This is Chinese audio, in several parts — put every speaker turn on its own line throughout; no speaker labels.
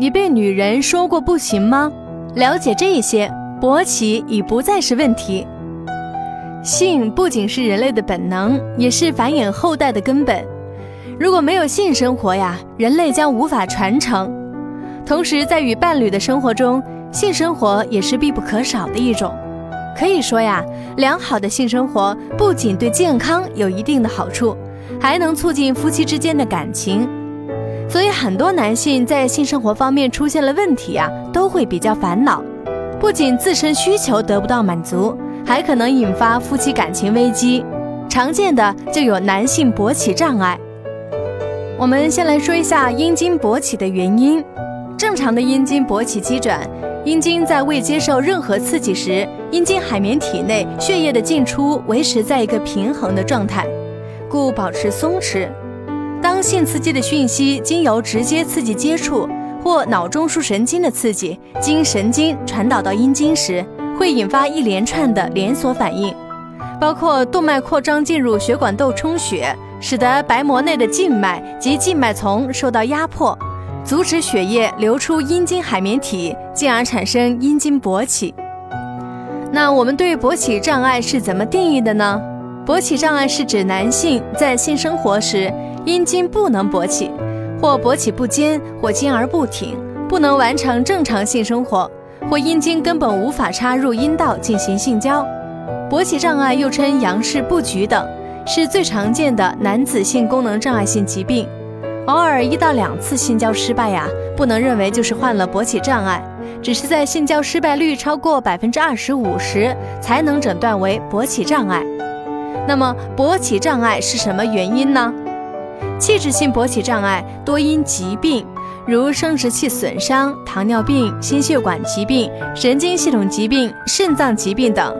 你被女人说过不行吗？了解这些，勃起已不再是问题。性不仅是人类的本能，也是繁衍后代的根本。如果没有性生活呀，人类将无法传承。同时，在与伴侣的生活中，性生活也是必不可少的一种。可以说呀，良好的性生活不仅对健康有一定的好处，还能促进夫妻之间的感情。所以，很多男性在性生活方面出现了问题啊，都会比较烦恼。不仅自身需求得不到满足，还可能引发夫妻感情危机。常见的就有男性勃起障碍。我们先来说一下阴茎勃起的原因。正常的阴茎勃起机转，阴茎在未接受任何刺激时，阴茎海绵体内血液的进出维持在一个平衡的状态，故保持松弛。当性刺激的讯息经由直接刺激接触或脑中枢神经的刺激经神经传导到阴茎时，会引发一连串的连锁反应，包括动脉扩张进入血管窦充血，使得白膜内的静脉及静脉丛受到压迫，阻止血液流出阴茎海绵体，进而产生阴茎勃起。那我们对勃起障碍是怎么定义的呢？勃起障碍是指男性在性生活时。阴茎不能勃起，或勃起不坚，或坚而不挺，不能完成正常性生活，或阴茎根本无法插入阴道进行性交。勃起障碍又称杨氏不举等，是最常见的男子性功能障碍性疾病。偶尔一到两次性交失败呀，不能认为就是患了勃起障碍，只是在性交失败率超过百分之二十五时，才能诊断为勃起障碍。那么勃起障碍是什么原因呢？器质性勃起障碍多因疾病，如生殖器损伤、糖尿病、心血管疾病、神经系统疾病、肾脏疾病等；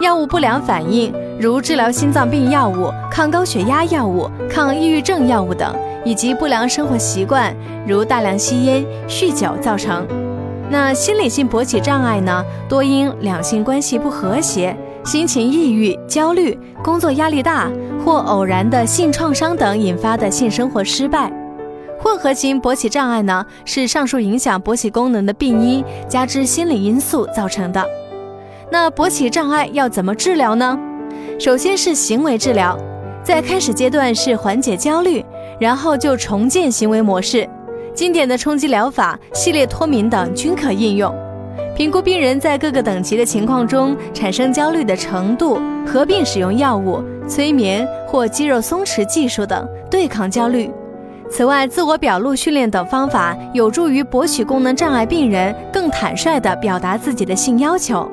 药物不良反应，如治疗心脏病药物、抗高血压药物、抗抑郁症药物等；以及不良生活习惯，如大量吸烟、酗酒造成。那心理性勃起障碍呢？多因两性关系不和谐。心情抑郁、焦虑、工作压力大或偶然的性创伤等引发的性生活失败，混合型勃起障碍呢，是上述影响勃起功能的病因加之心理因素造成的。那勃起障碍要怎么治疗呢？首先是行为治疗，在开始阶段是缓解焦虑，然后就重建行为模式，经典的冲击疗法、系列脱敏等均可应用。评估病人在各个等级的情况中产生焦虑的程度，合并使用药物、催眠或肌肉松弛技术等对抗焦虑。此外，自我表露训练等方法有助于勃起功能障碍病人更坦率地表达自己的性要求。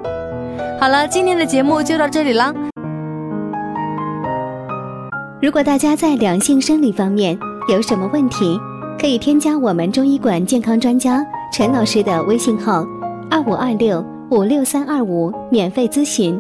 好了，今天的节目就到这里了。
如果大家在两性生理方面有什么问题，可以添加我们中医馆健康专家陈老师的微信号。二五二六五六三二五，免费咨询。